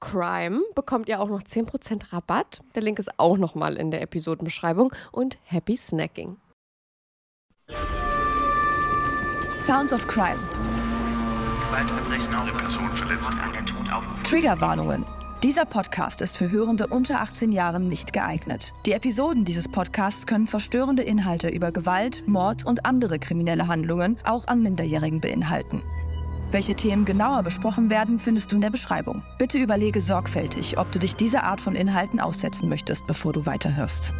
CRIME bekommt ihr auch noch 10% Rabatt. Der Link ist auch nochmal in der Episodenbeschreibung. Und happy snacking. Sounds of Crime. Triggerwarnungen. Dieser Podcast ist für Hörende unter 18 Jahren nicht geeignet. Die Episoden dieses Podcasts können verstörende Inhalte über Gewalt, Mord und andere kriminelle Handlungen auch an Minderjährigen beinhalten. Welche Themen genauer besprochen werden, findest du in der Beschreibung. Bitte überlege sorgfältig, ob du dich dieser Art von Inhalten aussetzen möchtest, bevor du weiterhörst.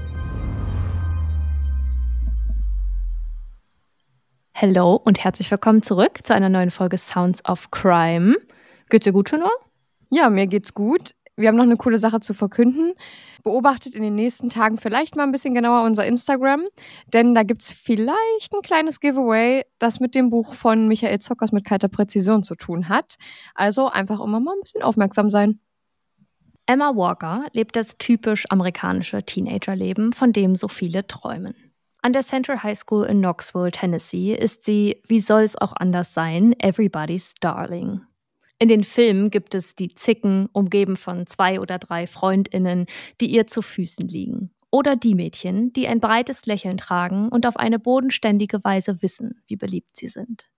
Hello und herzlich willkommen zurück zu einer neuen Folge Sounds of Crime. Geht's dir gut, Chanor? Ja, mir geht's gut. Wir haben noch eine coole Sache zu verkünden. Beobachtet in den nächsten Tagen vielleicht mal ein bisschen genauer unser Instagram, denn da gibt's vielleicht ein kleines Giveaway, das mit dem Buch von Michael Zockers mit kalter Präzision zu tun hat. Also einfach immer mal ein bisschen aufmerksam sein. Emma Walker lebt das typisch amerikanische Teenagerleben, von dem so viele träumen. An der Central High School in Knoxville, Tennessee, ist sie, wie soll es auch anders sein, everybody's darling. In den Filmen gibt es die Zicken, umgeben von zwei oder drei Freundinnen, die ihr zu Füßen liegen. Oder die Mädchen, die ein breites Lächeln tragen und auf eine bodenständige Weise wissen, wie beliebt sie sind.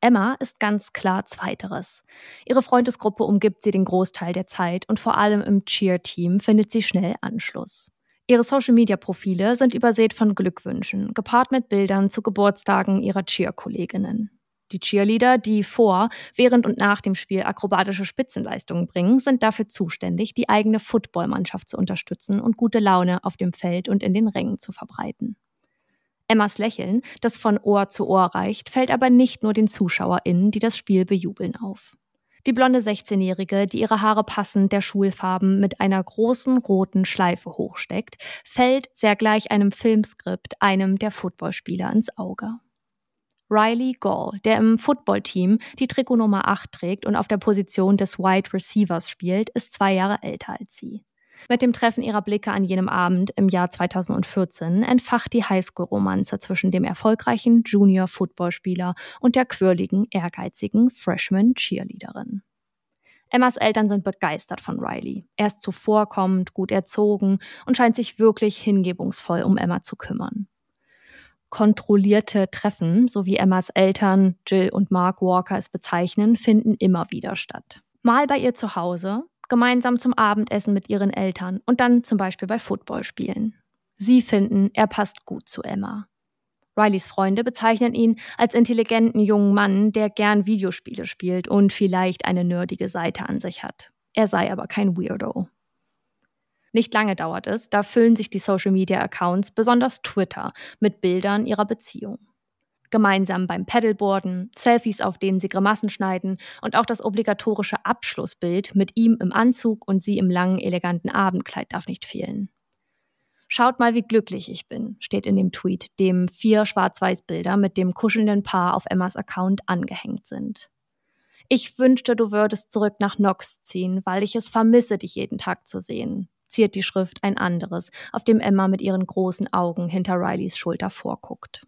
Emma ist ganz klar Zweiteres. Ihre Freundesgruppe umgibt sie den Großteil der Zeit und vor allem im Cheer-Team findet sie schnell Anschluss. Ihre Social-Media-Profile sind übersät von Glückwünschen, gepaart mit Bildern zu Geburtstagen ihrer Cheer-Kolleginnen. Die Cheerleader, die vor, während und nach dem Spiel akrobatische Spitzenleistungen bringen, sind dafür zuständig, die eigene Footballmannschaft zu unterstützen und gute Laune auf dem Feld und in den Rängen zu verbreiten. Emmas Lächeln, das von Ohr zu Ohr reicht, fällt aber nicht nur den ZuschauerInnen, die das Spiel bejubeln, auf. Die blonde 16-Jährige, die ihre Haare passend der Schulfarben mit einer großen roten Schleife hochsteckt, fällt sehr gleich einem Filmskript einem der Footballspieler ins Auge. Riley Gall, der im Footballteam die Trikotnummer 8 trägt und auf der Position des Wide Receivers spielt, ist zwei Jahre älter als sie. Mit dem Treffen ihrer Blicke an jenem Abend im Jahr 2014 entfacht die Highschool-Romanze zwischen dem erfolgreichen Junior-Footballspieler und der quirligen, ehrgeizigen Freshman-Cheerleaderin. Emmas Eltern sind begeistert von Riley. Er ist zuvorkommend, gut erzogen und scheint sich wirklich hingebungsvoll um Emma zu kümmern. Kontrollierte Treffen, so wie Emmas Eltern Jill und Mark Walker es bezeichnen, finden immer wieder statt. Mal bei ihr zu Hause, gemeinsam zum Abendessen mit ihren Eltern und dann zum Beispiel bei Footballspielen. Sie finden, er passt gut zu Emma. Rileys Freunde bezeichnen ihn als intelligenten jungen Mann, der gern Videospiele spielt und vielleicht eine nerdige Seite an sich hat. Er sei aber kein Weirdo. Nicht lange dauert es, da füllen sich die Social-Media-Accounts, besonders Twitter, mit Bildern ihrer Beziehung gemeinsam beim Paddleboarden, Selfies, auf denen sie Grimassen schneiden und auch das obligatorische Abschlussbild mit ihm im Anzug und sie im langen, eleganten Abendkleid darf nicht fehlen. Schaut mal, wie glücklich ich bin, steht in dem Tweet, dem vier Schwarz-Weiß-Bilder mit dem kuschelnden Paar auf Emmas Account angehängt sind. Ich wünschte, du würdest zurück nach Nox ziehen, weil ich es vermisse, dich jeden Tag zu sehen, ziert die Schrift ein anderes, auf dem Emma mit ihren großen Augen hinter Rileys Schulter vorguckt.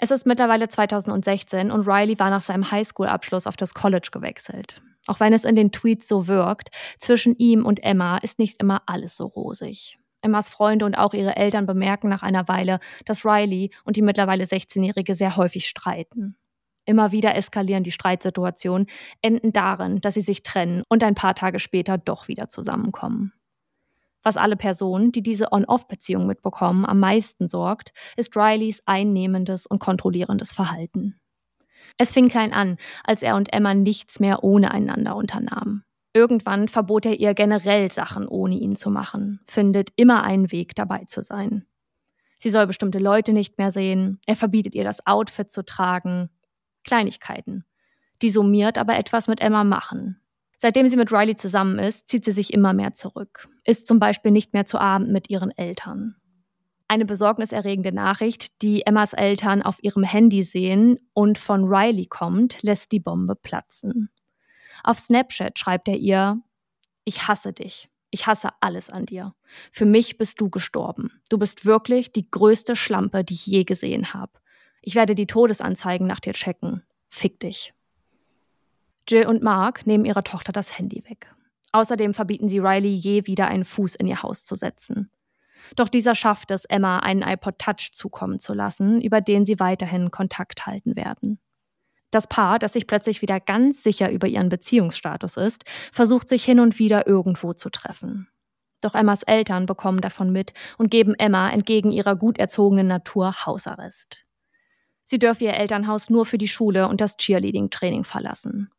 Es ist mittlerweile 2016 und Riley war nach seinem Highschool-Abschluss auf das College gewechselt. Auch wenn es in den Tweets so wirkt, zwischen ihm und Emma ist nicht immer alles so rosig. Emmas Freunde und auch ihre Eltern bemerken nach einer Weile, dass Riley und die mittlerweile 16-Jährige sehr häufig streiten. Immer wieder eskalieren die Streitsituationen, enden darin, dass sie sich trennen und ein paar Tage später doch wieder zusammenkommen. Was alle Personen, die diese On-Off-Beziehung mitbekommen, am meisten sorgt, ist Rileys einnehmendes und kontrollierendes Verhalten. Es fing klein an, als er und Emma nichts mehr ohne einander unternahmen. Irgendwann verbot er ihr generell Sachen ohne ihn zu machen, findet immer einen Weg dabei zu sein. Sie soll bestimmte Leute nicht mehr sehen, er verbietet ihr das Outfit zu tragen. Kleinigkeiten, die summiert aber etwas mit Emma machen, Seitdem sie mit Riley zusammen ist, zieht sie sich immer mehr zurück, ist zum Beispiel nicht mehr zu Abend mit ihren Eltern. Eine besorgniserregende Nachricht, die Emmas Eltern auf ihrem Handy sehen und von Riley kommt, lässt die Bombe platzen. Auf Snapchat schreibt er ihr, ich hasse dich. Ich hasse alles an dir. Für mich bist du gestorben. Du bist wirklich die größte Schlampe, die ich je gesehen habe. Ich werde die Todesanzeigen nach dir checken. Fick dich. Jill und Mark nehmen ihrer Tochter das Handy weg. Außerdem verbieten sie Riley je wieder einen Fuß in ihr Haus zu setzen. Doch dieser schafft es, Emma einen iPod Touch zukommen zu lassen, über den sie weiterhin Kontakt halten werden. Das Paar, das sich plötzlich wieder ganz sicher über ihren Beziehungsstatus ist, versucht sich hin und wieder irgendwo zu treffen. Doch Emmas Eltern bekommen davon mit und geben Emma entgegen ihrer gut erzogenen Natur Hausarrest. Sie dürfe ihr Elternhaus nur für die Schule und das Cheerleading-Training verlassen.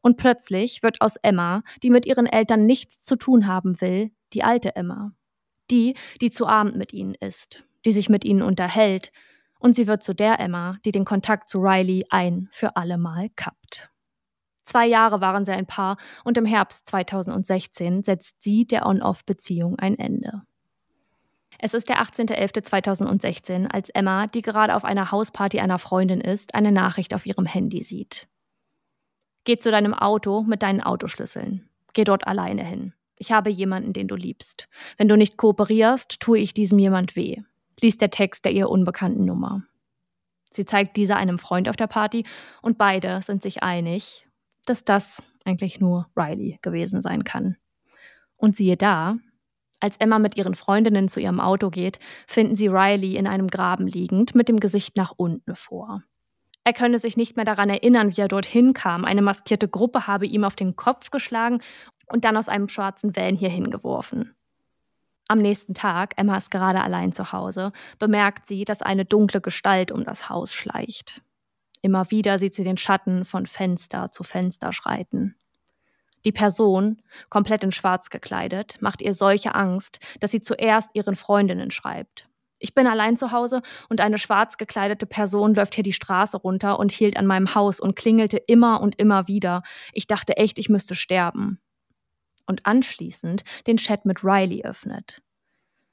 Und plötzlich wird aus Emma, die mit ihren Eltern nichts zu tun haben will, die alte Emma. Die, die zu Abend mit ihnen ist, die sich mit ihnen unterhält. Und sie wird zu der Emma, die den Kontakt zu Riley ein für allemal kappt. Zwei Jahre waren sie ein Paar und im Herbst 2016 setzt sie der On-Off-Beziehung ein Ende. Es ist der 18.11.2016, als Emma, die gerade auf einer Hausparty einer Freundin ist, eine Nachricht auf ihrem Handy sieht. Geh zu deinem Auto mit deinen Autoschlüsseln. Geh dort alleine hin. Ich habe jemanden, den du liebst. Wenn du nicht kooperierst, tue ich diesem jemand weh. Lies der Text der ihr unbekannten Nummer. Sie zeigt diese einem Freund auf der Party und beide sind sich einig, dass das eigentlich nur Riley gewesen sein kann. Und siehe da, als Emma mit ihren Freundinnen zu ihrem Auto geht, finden sie Riley in einem Graben liegend mit dem Gesicht nach unten vor. Er könne sich nicht mehr daran erinnern, wie er dorthin kam. Eine maskierte Gruppe habe ihm auf den Kopf geschlagen und dann aus einem schwarzen Van hierhin geworfen. Am nächsten Tag, Emma ist gerade allein zu Hause, bemerkt sie, dass eine dunkle Gestalt um das Haus schleicht. Immer wieder sieht sie den Schatten von Fenster zu Fenster schreiten. Die Person, komplett in Schwarz gekleidet, macht ihr solche Angst, dass sie zuerst ihren Freundinnen schreibt. Ich bin allein zu Hause und eine schwarz gekleidete Person läuft hier die Straße runter und hielt an meinem Haus und klingelte immer und immer wieder. Ich dachte echt, ich müsste sterben. Und anschließend den Chat mit Riley öffnet.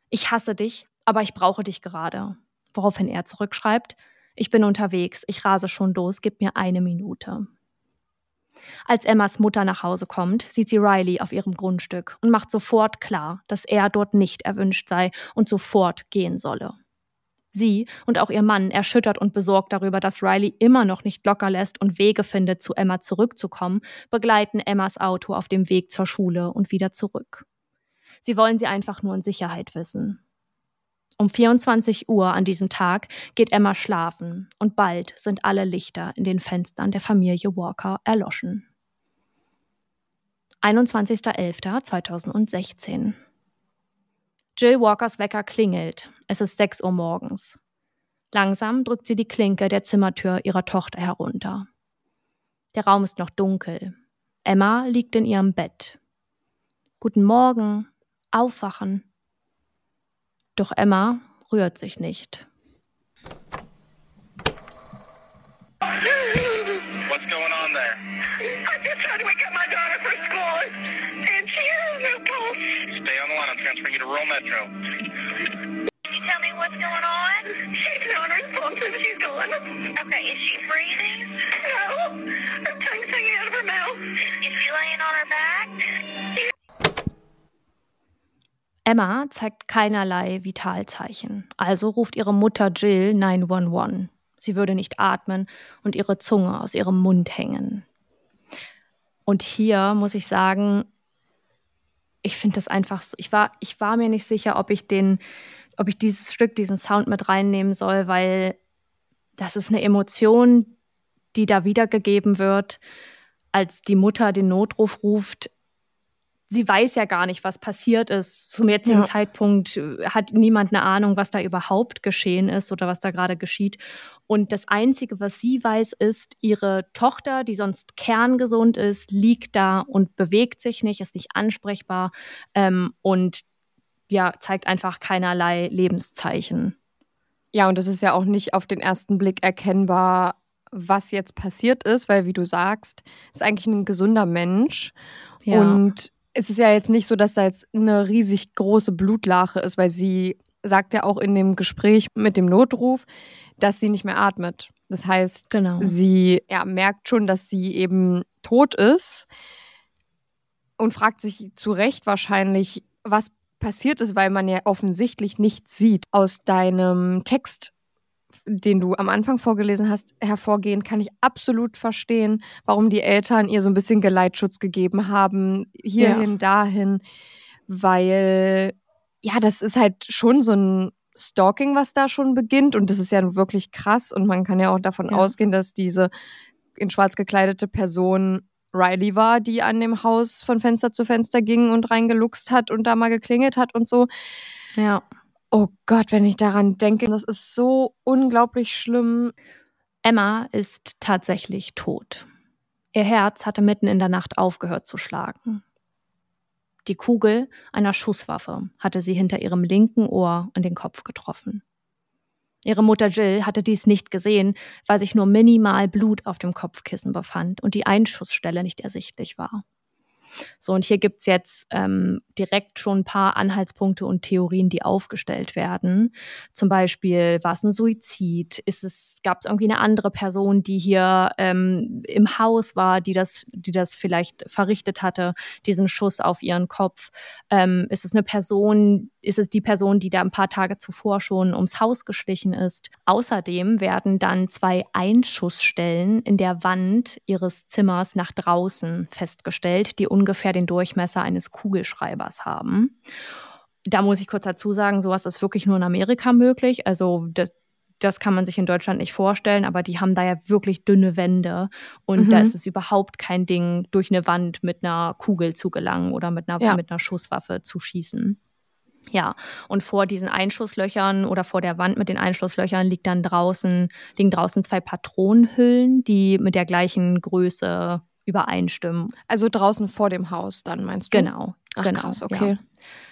Ich hasse dich, aber ich brauche dich gerade. Woraufhin er zurückschreibt, ich bin unterwegs, ich rase schon los, gib mir eine Minute. Als Emmas Mutter nach Hause kommt, sieht sie Riley auf ihrem Grundstück und macht sofort klar, dass er dort nicht erwünscht sei und sofort gehen solle. Sie und auch ihr Mann, erschüttert und besorgt darüber, dass Riley immer noch nicht locker lässt und Wege findet, zu Emma zurückzukommen, begleiten Emmas Auto auf dem Weg zur Schule und wieder zurück. Sie wollen sie einfach nur in Sicherheit wissen. Um 24 Uhr an diesem Tag geht Emma schlafen und bald sind alle Lichter in den Fenstern der Familie Walker erloschen. 21.11.2016 Jill Walkers Wecker klingelt. Es ist 6 Uhr morgens. Langsam drückt sie die Klinke der Zimmertür ihrer Tochter herunter. Der Raum ist noch dunkel. Emma liegt in ihrem Bett. Guten Morgen, aufwachen. Doch Emma rührt sich nicht. What's going on there? I'm just trying to wake up my daughter for school, and she has no pulse. Stay on the line. I'm transferring you to Rural Metro. Can you tell me what's going on? She's pulse and she's gone. Okay, is she breathing? No, her tongue's hanging out of her mouth. Is she laying on her back? Emma zeigt keinerlei Vitalzeichen, also ruft ihre Mutter Jill 911. Sie würde nicht atmen und ihre Zunge aus ihrem Mund hängen. Und hier muss ich sagen, ich finde das einfach so, ich war, ich war mir nicht sicher, ob ich den, ob ich dieses Stück, diesen Sound mit reinnehmen soll, weil das ist eine Emotion, die da wiedergegeben wird, als die Mutter den Notruf ruft, sie weiß ja gar nicht, was passiert ist. Zum jetzigen ja. Zeitpunkt äh, hat niemand eine Ahnung, was da überhaupt geschehen ist oder was da gerade geschieht. Und das Einzige, was sie weiß, ist, ihre Tochter, die sonst kerngesund ist, liegt da und bewegt sich nicht, ist nicht ansprechbar ähm, und ja, zeigt einfach keinerlei Lebenszeichen. Ja, und es ist ja auch nicht auf den ersten Blick erkennbar, was jetzt passiert ist, weil, wie du sagst, ist eigentlich ein gesunder Mensch. Ja. Und es ist ja jetzt nicht so, dass da jetzt eine riesig große Blutlache ist, weil sie sagt ja auch in dem Gespräch mit dem Notruf, dass sie nicht mehr atmet. Das heißt, genau. sie ja, merkt schon, dass sie eben tot ist und fragt sich zu Recht wahrscheinlich, was passiert ist, weil man ja offensichtlich nichts sieht. Aus deinem Text den du am Anfang vorgelesen hast, hervorgehen, kann ich absolut verstehen, warum die Eltern ihr so ein bisschen Geleitschutz gegeben haben, hierhin, ja. dahin, weil ja, das ist halt schon so ein Stalking, was da schon beginnt und das ist ja wirklich krass und man kann ja auch davon ja. ausgehen, dass diese in schwarz gekleidete Person Riley war, die an dem Haus von Fenster zu Fenster ging und reingeluchst hat und da mal geklingelt hat und so. Ja. Oh Gott, wenn ich daran denke, das ist so unglaublich schlimm. Emma ist tatsächlich tot. Ihr Herz hatte mitten in der Nacht aufgehört zu schlagen. Die Kugel einer Schusswaffe hatte sie hinter ihrem linken Ohr in den Kopf getroffen. Ihre Mutter Jill hatte dies nicht gesehen, weil sich nur minimal Blut auf dem Kopfkissen befand und die Einschussstelle nicht ersichtlich war. So, und hier gibt es jetzt ähm, direkt schon ein paar Anhaltspunkte und Theorien, die aufgestellt werden. Zum Beispiel, war es ein Suizid? Ist es, gab es irgendwie eine andere Person, die hier ähm, im Haus war, die das, die das vielleicht verrichtet hatte, diesen Schuss auf ihren Kopf? Ähm, ist es eine Person, ist es die Person, die da ein paar Tage zuvor schon ums Haus geschlichen ist? Außerdem werden dann zwei Einschussstellen in der Wand ihres Zimmers nach draußen festgestellt, die ungefähr den Durchmesser eines Kugelschreibers haben. Da muss ich kurz dazu sagen, sowas ist wirklich nur in Amerika möglich. Also das, das kann man sich in Deutschland nicht vorstellen, aber die haben da ja wirklich dünne Wände und mhm. da ist es überhaupt kein Ding, durch eine Wand mit einer Kugel zu gelangen oder mit einer, ja. mit einer Schusswaffe zu schießen. Ja, und vor diesen Einschusslöchern oder vor der Wand mit den Einschusslöchern liegt dann draußen, liegen draußen zwei Patronenhüllen, die mit der gleichen Größe übereinstimmen. Also draußen vor dem Haus dann, meinst du? Genau. Ach, genau, krass, okay. Ja.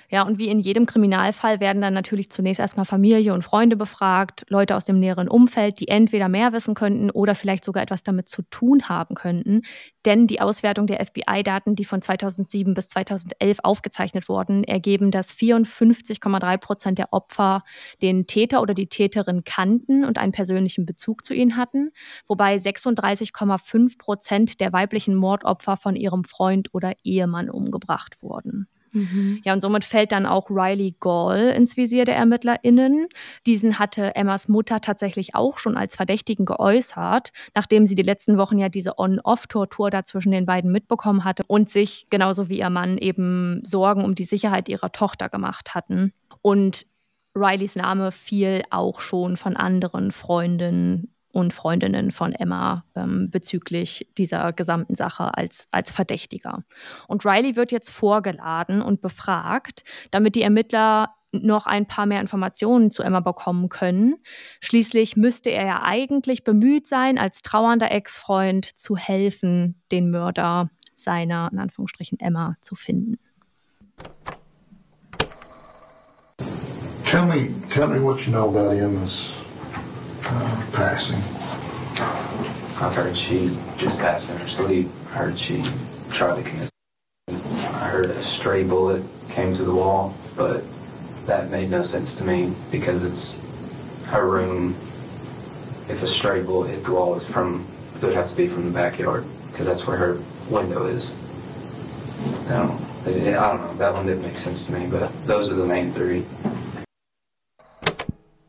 Ja, und wie in jedem Kriminalfall werden dann natürlich zunächst erstmal Familie und Freunde befragt, Leute aus dem näheren Umfeld, die entweder mehr wissen könnten oder vielleicht sogar etwas damit zu tun haben könnten. Denn die Auswertung der FBI-Daten, die von 2007 bis 2011 aufgezeichnet wurden, ergeben, dass 54,3 Prozent der Opfer den Täter oder die Täterin kannten und einen persönlichen Bezug zu ihnen hatten, wobei 36,5 Prozent der weiblichen Mordopfer von ihrem Freund oder Ehemann umgebracht wurden. Mhm. Ja, und somit fällt dann auch Riley Gall ins Visier der ErmittlerInnen. Diesen hatte Emmas Mutter tatsächlich auch schon als Verdächtigen geäußert, nachdem sie die letzten Wochen ja diese On-Off-Tortur da zwischen den beiden mitbekommen hatte und sich genauso wie ihr Mann eben Sorgen um die Sicherheit ihrer Tochter gemacht hatten. Und Rileys Name fiel auch schon von anderen Freundinnen und Freundinnen von Emma ähm, bezüglich dieser gesamten Sache als, als Verdächtiger. Und Riley wird jetzt vorgeladen und befragt, damit die Ermittler noch ein paar mehr Informationen zu Emma bekommen können. Schließlich müsste er ja eigentlich bemüht sein, als trauernder Ex-Freund zu helfen, den Mörder seiner, in Anführungsstrichen, Emma zu finden. Tell me, tell me what you know about passing. I've heard she just passed in her sleep. I heard she tried to commit. I heard a stray bullet came to the wall, but that made no sense to me because it's her room. If a stray bullet hit the wall, it's from it would have to be from the backyard because that's where her window is. I don't, I don't know. That one didn't make sense to me, but those are the main three.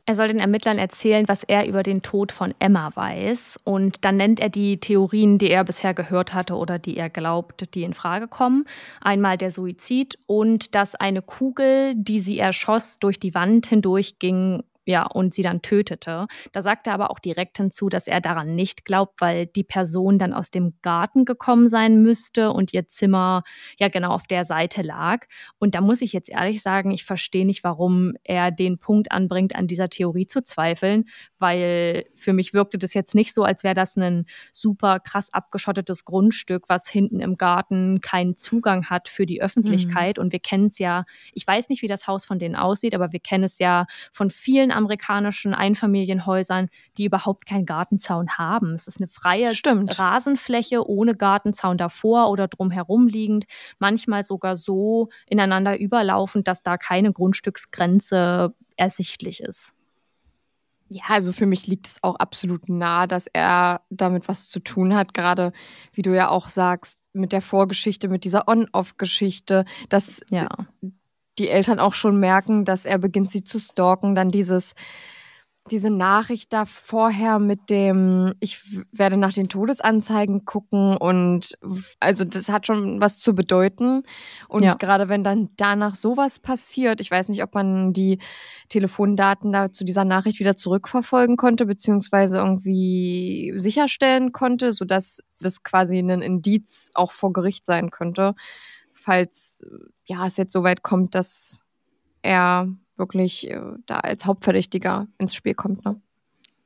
Er soll den Ermittlern erzählen, was er über den Tod von Emma weiß. Und dann nennt er die Theorien, die er bisher gehört hatte oder die er glaubt, die in Frage kommen. Einmal der Suizid und dass eine Kugel, die sie erschoss, durch die Wand hindurch ging ja, und sie dann tötete. Da sagt er aber auch direkt hinzu, dass er daran nicht glaubt, weil die Person dann aus dem Garten gekommen sein müsste und ihr Zimmer ja genau auf der Seite lag. Und da muss ich jetzt ehrlich sagen, ich verstehe nicht, warum er den Punkt anbringt, an dieser Theorie zu zweifeln, weil für mich wirkte das jetzt nicht so, als wäre das ein super krass abgeschottetes Grundstück, was hinten im Garten keinen Zugang hat für die Öffentlichkeit. Mhm. Und wir kennen es ja, ich weiß nicht, wie das Haus von denen aussieht, aber wir kennen es ja von vielen amerikanischen Einfamilienhäusern, die überhaupt keinen Gartenzaun haben. Es ist eine freie Stimmt. Rasenfläche ohne Gartenzaun davor oder drumherum liegend, manchmal sogar so ineinander überlaufend, dass da keine Grundstücksgrenze ersichtlich ist. Ja, also für mich liegt es auch absolut nahe, dass er damit was zu tun hat, gerade wie du ja auch sagst, mit der Vorgeschichte, mit dieser On-Off-Geschichte, dass ja die Eltern auch schon merken, dass er beginnt, sie zu stalken. Dann dieses, diese Nachricht da vorher mit dem, ich werde nach den Todesanzeigen gucken und also das hat schon was zu bedeuten. Und ja. gerade wenn dann danach sowas passiert, ich weiß nicht, ob man die Telefondaten da zu dieser Nachricht wieder zurückverfolgen konnte, beziehungsweise irgendwie sicherstellen konnte, sodass das quasi ein Indiz auch vor Gericht sein könnte falls ja, es jetzt so weit kommt, dass er wirklich äh, da als Hauptverdächtiger ins Spiel kommt. Ne?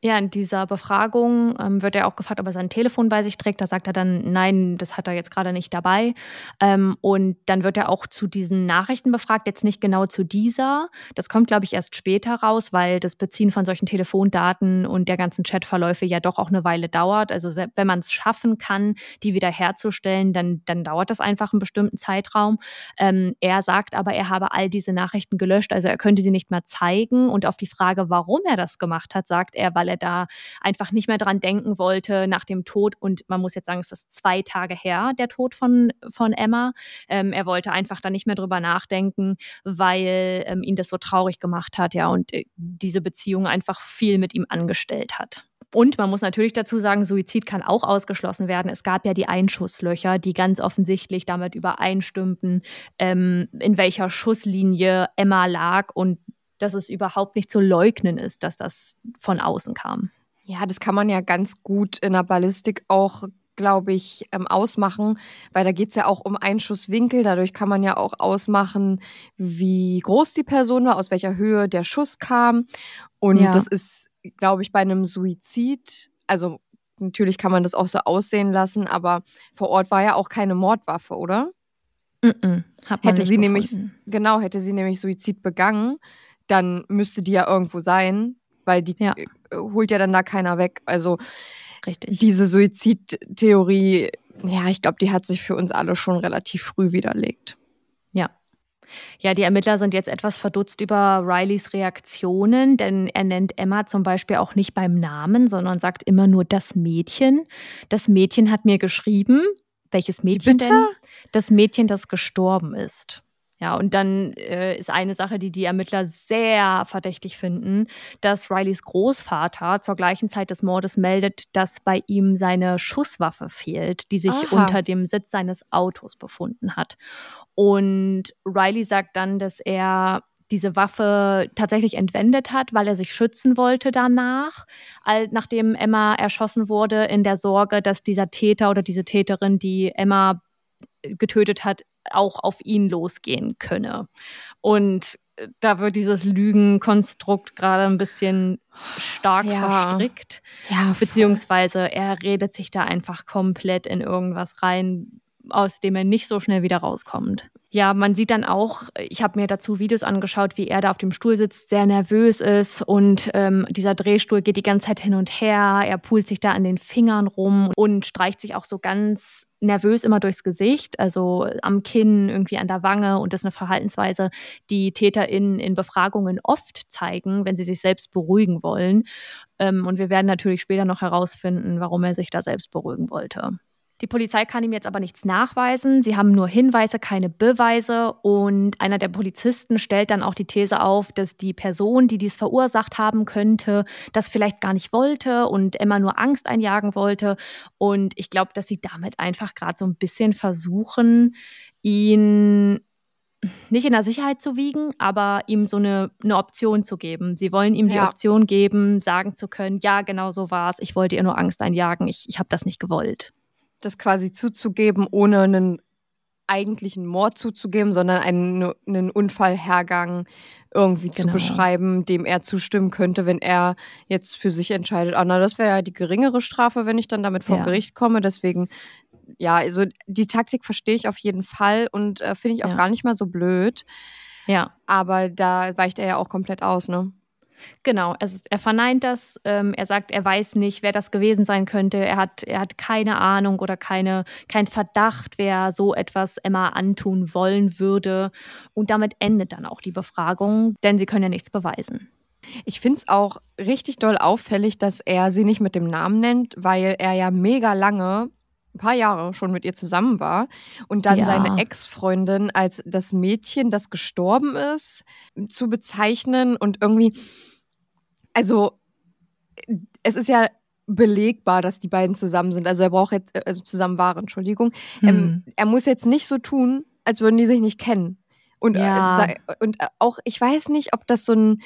Ja, in dieser Befragung ähm, wird er auch gefragt, ob er sein Telefon bei sich trägt. Da sagt er dann, nein, das hat er jetzt gerade nicht dabei. Ähm, und dann wird er auch zu diesen Nachrichten befragt, jetzt nicht genau zu dieser. Das kommt, glaube ich, erst später raus, weil das Beziehen von solchen Telefondaten und der ganzen Chatverläufe ja doch auch eine Weile dauert. Also wenn man es schaffen kann, die wiederherzustellen, dann, dann dauert das einfach einen bestimmten Zeitraum. Ähm, er sagt aber, er habe all diese Nachrichten gelöscht, also er könnte sie nicht mehr zeigen. Und auf die Frage, warum er das gemacht hat, sagt er, weil weil er da einfach nicht mehr dran denken wollte nach dem Tod. Und man muss jetzt sagen, es ist zwei Tage her, der Tod von, von Emma. Ähm, er wollte einfach da nicht mehr drüber nachdenken, weil ähm, ihn das so traurig gemacht hat, ja, und äh, diese Beziehung einfach viel mit ihm angestellt hat. Und man muss natürlich dazu sagen, Suizid kann auch ausgeschlossen werden. Es gab ja die Einschusslöcher, die ganz offensichtlich damit übereinstimmten, ähm, in welcher Schusslinie Emma lag. Und dass es überhaupt nicht zu leugnen ist, dass das von außen kam. Ja, das kann man ja ganz gut in der Ballistik auch, glaube ich, ähm, ausmachen, weil da geht es ja auch um Einschusswinkel. Dadurch kann man ja auch ausmachen, wie groß die Person war, aus welcher Höhe der Schuss kam. Und Ja. das ist, glaube ich, bei einem Suizid, also natürlich kann man das auch so aussehen lassen, aber vor Ort war ja auch keine Mordwaffe, oder? Hat man Hätte nicht sie nämlich, gefunden. genau, hätte sie nämlich Suizid begangen, dann müsste die ja irgendwo sein, weil die Ja. äh, holt ja dann da keiner weg. Also Richtig. diese Suizidtheorie, ja, ich glaube, die hat sich für uns alle schon relativ früh widerlegt. Ja. Ja, die Ermittler sind jetzt etwas verdutzt über Rileys Reaktionen, denn er nennt Emma zum Beispiel auch nicht beim Namen, sondern sagt immer nur das Mädchen. Das Mädchen hat mir geschrieben. Welches Mädchen bitte? denn? Das Mädchen, das gestorben ist. Ja, und dann äh, ist eine Sache, die die Ermittler sehr verdächtig finden, dass Rileys Großvater zur gleichen Zeit des Mordes meldet, dass bei ihm seine Schusswaffe fehlt, die sich Aha. unter dem Sitz seines Autos befunden hat. Und Riley sagt dann, dass er diese Waffe tatsächlich entwendet hat, weil er sich schützen wollte danach, all, nachdem Emma erschossen wurde, in der Sorge, dass dieser Täter oder diese Täterin, die Emma getötet hat, auch auf ihn losgehen könne. Und äh, da wird dieses Lügenkonstrukt gerade ein bisschen stark Ja. verstrickt. Ja, Beziehungsweise er redet sich da einfach komplett in irgendwas rein, aus dem er nicht so schnell wieder rauskommt. Ja, man sieht dann auch, ich habe mir dazu Videos angeschaut, wie er da auf dem Stuhl sitzt, sehr nervös ist und ähm, dieser Drehstuhl geht die ganze Zeit hin und her. Er pult sich da an den Fingern rum und streicht sich auch so ganz nervös immer durchs Gesicht, also am Kinn, irgendwie an der Wange. Und das ist eine Verhaltensweise, die TäterInnen in Befragungen oft zeigen, wenn sie sich selbst beruhigen wollen. Ähm, und wir werden natürlich später noch herausfinden, warum er sich da selbst beruhigen wollte. Die Polizei kann ihm jetzt aber nichts nachweisen. Sie haben nur Hinweise, keine Beweise. Und einer der Polizisten stellt dann auch die These auf, dass die Person, die dies verursacht haben könnte, das vielleicht gar nicht wollte und Emma nur Angst einjagen wollte. Und ich glaube, dass sie damit einfach gerade so ein bisschen versuchen, ihn nicht in der Sicherheit zu wiegen, aber ihm so eine, eine Option zu geben. Sie wollen ihm die Ja. Option geben, sagen zu können, ja, genau so war es. Ich wollte ihr nur Angst einjagen. Ich, ich habe das nicht gewollt. Das quasi zuzugeben, ohne einen eigentlichen Mord zuzugeben, sondern einen, einen Unfallhergang irgendwie zu Genau. beschreiben, dem er zustimmen könnte, wenn er jetzt für sich entscheidet, ah, na, das wäre ja die geringere Strafe, wenn ich dann damit vor Ja. Gericht komme. Deswegen, ja, also die Taktik verstehe ich auf jeden Fall und äh, finde ich auch Ja. gar nicht mal so blöd. Ja, Aber da weicht er ja auch komplett aus, ne? Genau. Es er verneint das. Ähm, er sagt, er weiß nicht, wer das gewesen sein könnte. Er hat, er hat keine Ahnung oder keine, kein Verdacht, wer so etwas Emma antun wollen würde. Und damit endet dann auch die Befragung, denn sie können ja nichts beweisen. Ich finde es auch richtig doll auffällig, dass er sie nicht mit dem Namen nennt, weil er ja mega lange, ein paar Jahre schon mit ihr zusammen war und dann Ja. seine Ex-Freundin als das Mädchen, das gestorben ist, zu bezeichnen und irgendwie, also es ist ja belegbar, dass die beiden zusammen sind. Also er braucht jetzt, also zusammen waren, Entschuldigung. Hm. Ähm, er muss jetzt nicht so tun, als würden die sich nicht kennen. Und, Ja. äh, und äh, auch, ich weiß nicht, ob das so ein,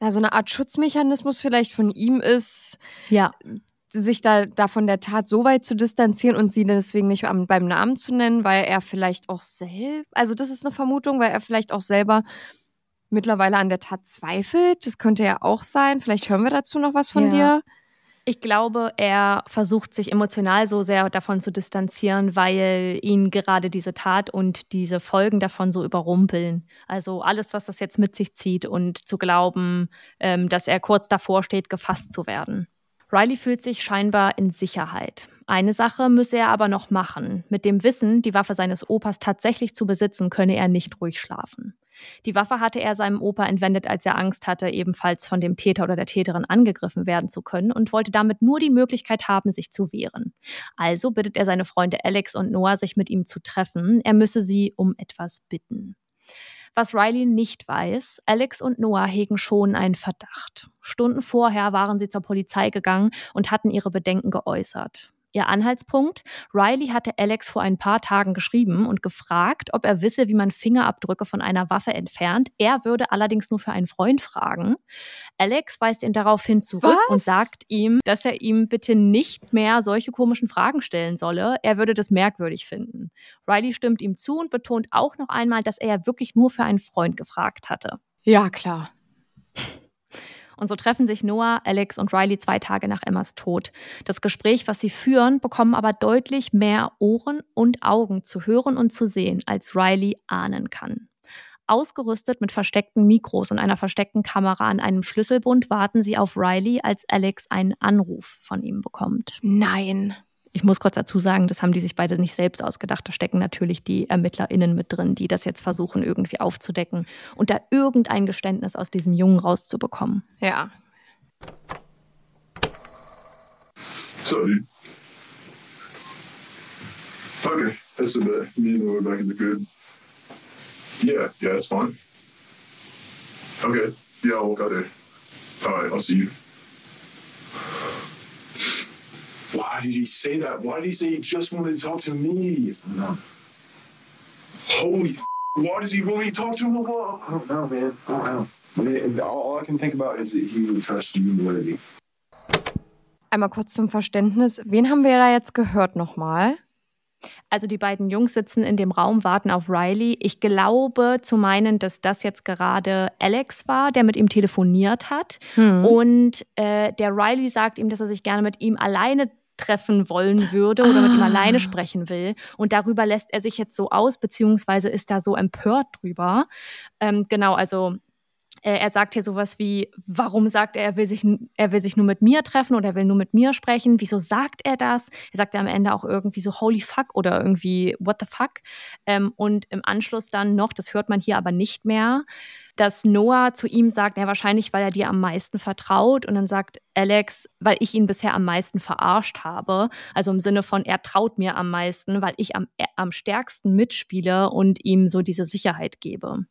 ja, so eine Art Schutzmechanismus vielleicht von ihm ist, Ja, sich da, da von der Tat so weit zu distanzieren und sie deswegen nicht am, beim Namen zu nennen, weil er vielleicht auch selbst, also das ist eine Vermutung, weil er vielleicht auch selber mittlerweile an der Tat zweifelt. Das könnte ja auch sein. Vielleicht hören wir dazu noch was von Ja. dir. Ich glaube, er versucht sich emotional so sehr davon zu distanzieren, weil ihn gerade diese Tat und diese Folgen davon so überrumpeln. Also alles, was das jetzt mit sich zieht und zu glauben, ähm, dass er kurz davor steht, gefasst zu werden. Riley fühlt sich scheinbar in Sicherheit. Eine Sache müsse er aber noch machen. Mit dem Wissen, die Waffe seines Opas tatsächlich zu besitzen, könne er nicht ruhig schlafen. Die Waffe hatte er seinem Opa entwendet, als er Angst hatte, ebenfalls von dem Täter oder der Täterin angegriffen werden zu können und wollte damit nur die Möglichkeit haben, sich zu wehren. Also bittet er seine Freunde Alex und Noah, sich mit ihm zu treffen. Er müsse sie um etwas bitten. Was Riley nicht weiß, Alex und Noah hegen schon einen Verdacht. Stunden vorher waren sie zur Polizei gegangen und hatten ihre Bedenken geäußert. Ihr Anhaltspunkt, Riley hatte Alex vor ein paar Tagen geschrieben und gefragt, ob er wisse, wie man Fingerabdrücke von einer Waffe entfernt. Er würde allerdings nur für einen Freund fragen. Alex weist ihn daraufhin zurück Was? und sagt ihm, dass er ihm bitte nicht mehr solche komischen Fragen stellen solle. Er würde das merkwürdig finden. Riley stimmt ihm zu und betont auch noch einmal, dass er ja wirklich nur für einen Freund gefragt hatte. Ja, klar. Und so treffen sich Noah, Alex und Riley zwei Tage nach Emmas Tod. Das Gespräch, was sie führen, bekommen aber deutlich mehr Ohren und Augen zu hören und zu sehen, als Riley ahnen kann. Ausgerüstet mit versteckten Mikros und einer versteckten Kamera an einem Schlüsselbund warten sie auf Riley, als Alex einen Anruf von ihm bekommt. Nein. Ich muss kurz dazu sagen, das haben die sich beide nicht selbst ausgedacht. Da stecken natürlich die ErmittlerInnen mit drin, die das jetzt versuchen, irgendwie aufzudecken und da irgendein Geständnis aus diesem Jungen rauszubekommen. Ja. So, dude. Okay, that's a bit. Me and we're back in the crib. Yeah, yeah, that's fine. Okay, yeah, I'll walk out there. All right, I'll see you. Why did he say that? Why did he say he just wanted to talk to me? No. Holy f- why does he only talk to him a lot? I don't know, man. I don't know. All I can think about is that he would trust you more than me. Einmal kurz zum Verständnis. Wen haben wir da jetzt gehört nochmal? Also die beiden Jungs sitzen in dem Raum, warten auf Riley. Ich glaube zu meinen, dass das jetzt gerade Alex war, der mit ihm telefoniert hat. Hm. Und äh, der Riley sagt ihm, dass er sich gerne mit ihm alleine treffen wollen würde oder mit ihm Ah. alleine sprechen will. Und darüber lässt er sich jetzt so aus, beziehungsweise ist da so empört drüber. Ähm, genau, also äh, er sagt hier sowas wie, warum sagt er, er will, sich, er will sich nur mit mir treffen oder er will nur mit mir sprechen? Wieso sagt er das? Er sagt ja am Ende auch irgendwie so holy fuck oder irgendwie what the fuck. Ähm, und im Anschluss dann noch, das hört man hier aber nicht mehr, dass Noah zu ihm sagt, ja wahrscheinlich, weil er dir am meisten vertraut. Und dann sagt Alex, weil ich ihn bisher am meisten verarscht habe. Also im Sinne von, er traut mir am meisten, weil ich am, am stärksten mitspiele und ihm so diese Sicherheit gebe.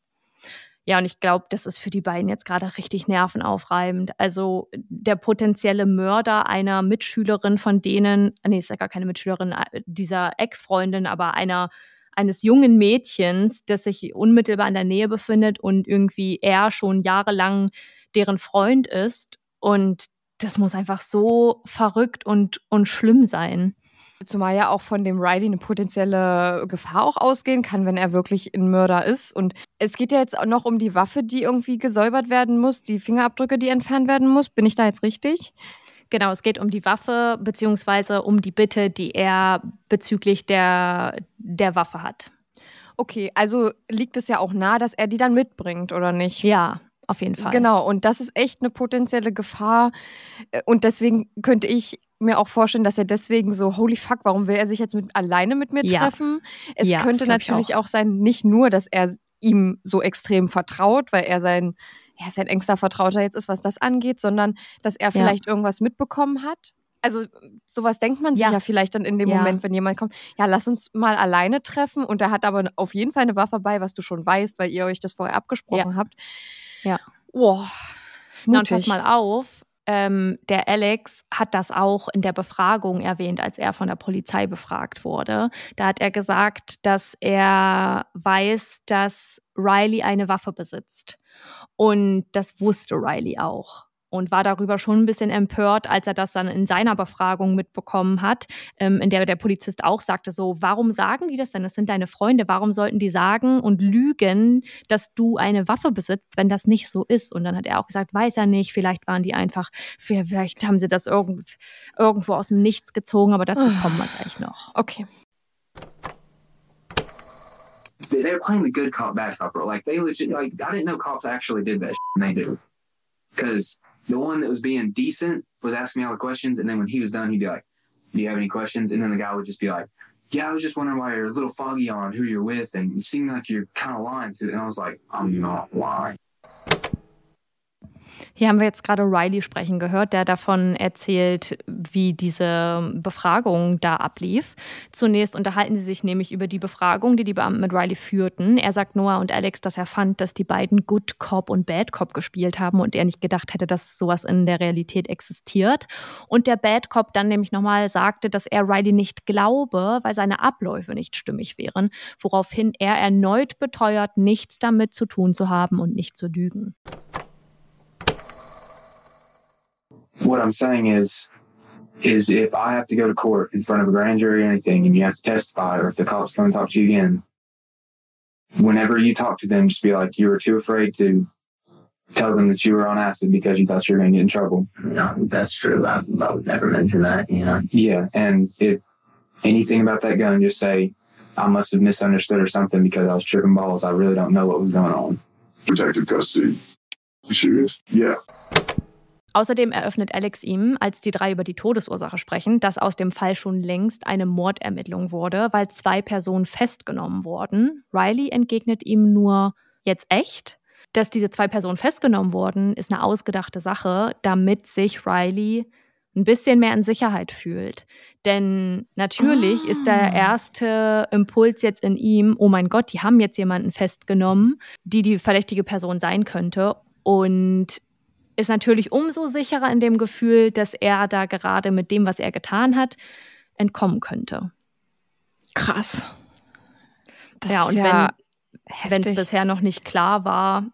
Ja, und ich glaube, das ist für die beiden jetzt gerade richtig nervenaufreibend. Also der potenzielle Mörder einer Mitschülerin von denen, nee, ist ja gar keine Mitschülerin, äh, dieser Ex-Freundin, aber einer eines jungen Mädchens, das sich unmittelbar in der Nähe befindet und irgendwie er schon jahrelang deren Freund ist. Und das muss einfach so verrückt und, und schlimm sein. Zumal ja auch von dem Riley eine potenzielle Gefahr auch ausgehen kann, wenn er wirklich ein Mörder ist. Und es geht ja jetzt auch noch um die Waffe, die irgendwie gesäubert werden muss, die Fingerabdrücke, die entfernt werden muss. Bin ich da jetzt richtig? Genau, es geht um die Waffe beziehungsweise um die Bitte, die er bezüglich der, der Waffe hat. Okay, also liegt es ja auch nahe, dass er die dann mitbringt, oder nicht? Ja, auf jeden Fall. Genau, und das ist echt eine potenzielle Gefahr. Äh, Und deswegen könnte ich mir auch vorstellen, dass er deswegen so, holy fuck, warum will er sich jetzt mit, alleine mit mir Ja. treffen? Es Ja, könnte natürlich auch. sein, nicht nur, dass er ihm so extrem vertraut, weil er sein, ja, sein engster Vertrauter jetzt ist, was das angeht, sondern dass er vielleicht irgendwas mitbekommen hat. Also sowas denkt man sich Ja. ja vielleicht dann in dem Ja. Moment, wenn jemand kommt, ja, lass uns mal alleine treffen und er hat aber auf jeden Fall eine Waffe bei, was du schon weißt, weil ihr euch das vorher abgesprochen habt. Ja. Boah, Na, und pass mal auf, ähm, der Alex hat das auch in der Befragung erwähnt, als er von der Polizei befragt wurde. Da hat er gesagt, dass er weiß, dass Riley eine Waffe besitzt. Und das wusste Riley auch. Und war darüber schon ein bisschen empört, als er das dann in seiner Befragung mitbekommen hat, ähm, in der der Polizist auch sagte: So, warum sagen die das denn? Das sind deine Freunde. Warum sollten die sagen und lügen, dass du eine Waffe besitzt, wenn das nicht so ist? Und dann hat er auch gesagt: Weiß er nicht. Vielleicht waren die einfach, vielleicht haben sie das irgend, irgendwo aus dem Nichts gezogen, aber dazu kommen wir gleich noch. Okay. They, they playing the good cop, bad cop role. Like they legit, like I didn't know cops actually did that, and they do. Because the one that was being decent was asking me all the questions, and then when he was done, he'd be like, "Do you have any questions?" And then the guy would just be like, "Yeah, I was just wondering why you're a little foggy on who you're with, and you seem like you're kind of lying to." it." And I was like, "I'm not lying." Hier haben wir jetzt gerade Riley sprechen gehört, der davon erzählt, wie diese Befragung da ablief. Zunächst unterhalten sie sich nämlich über die Befragung, die die Beamten mit Riley führten. Er sagt Noah und Alex, dass er fand, dass die beiden Good Cop und Bad Cop gespielt haben und er nicht gedacht hätte, dass sowas in der Realität existiert. Und der Bad Cop dann nämlich nochmal sagte, dass er Riley nicht glaube, weil seine Abläufe nicht stimmig wären, woraufhin er erneut beteuert, nichts damit zu tun zu haben und nicht zu lügen. What I'm saying is, is if I have to go to court in front of a grand jury or anything and you have to testify or if the cops come and talk to you again, whenever you talk to them, just be like, you were too afraid to tell them that you were on acid because you thought you were going to get in trouble. No, that's true. I, I would never mention that, you know. Yeah. And if anything about that gun, just say, I must have misunderstood or something because I was tripping balls. I really don't know what was going on. Protective custody. You serious? Yeah. Außerdem eröffnet Alex ihm, als die drei über die Todesursache sprechen, dass aus dem Fall schon längst eine Mordermittlung wurde, weil zwei Personen festgenommen wurden. Riley entgegnet ihm nur jetzt echt. Dass diese zwei Personen festgenommen wurden, ist eine ausgedachte Sache, damit sich Riley ein bisschen mehr in Sicherheit fühlt. Denn natürlich ist der erste Impuls jetzt in ihm, oh mein Gott, die haben jetzt jemanden festgenommen, die die verdächtige Person sein könnte. Und ist natürlich umso sicherer in dem Gefühl, dass er da gerade mit dem, was er getan hat, entkommen könnte. Krass. Das ja, und ja wenn es bisher noch nicht klar war,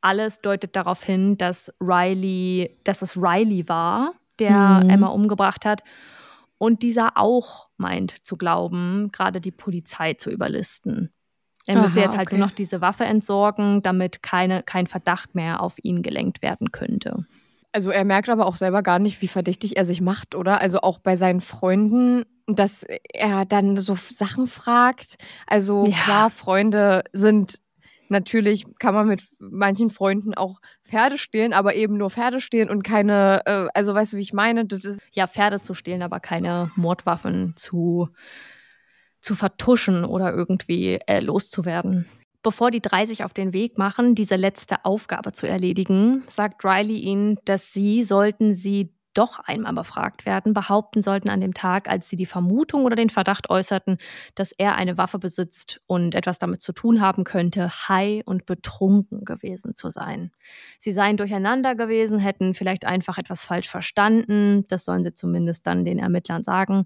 alles deutet darauf hin, dass Riley, dass es Riley war, der Mhm. Emma umgebracht hat. Und dieser auch meint zu glauben, gerade die Polizei zu überlisten. Er müsse Aha, jetzt halt okay. nur noch diese Waffe entsorgen, damit keine, kein Verdacht mehr auf ihn gelenkt werden könnte. Also er merkt aber auch selber gar nicht, wie verdächtig er sich macht, oder? Also auch bei seinen Freunden, dass er dann so Sachen fragt. Also Ja. klar, Freunde sind natürlich, kann man mit manchen Freunden auch Pferde stehlen, aber eben nur Pferde stehlen und keine, äh, also weißt du, wie ich meine? Das ist, Ja, Pferde zu stehlen, aber keine Mordwaffen zu, zu vertuschen oder irgendwie äh, loszuwerden. Bevor die drei sich auf den Weg machen, diese letzte Aufgabe zu erledigen, sagt Riley ihnen, dass sie, sollten sie doch einmal befragt werden, behaupten sollten an dem Tag, als sie die Vermutung oder den Verdacht äußerten, dass er eine Waffe besitzt und etwas damit zu tun haben könnte, high und betrunken gewesen zu sein. Sie seien durcheinander gewesen, hätten vielleicht einfach etwas falsch verstanden. Das sollen sie zumindest dann den Ermittlern sagen.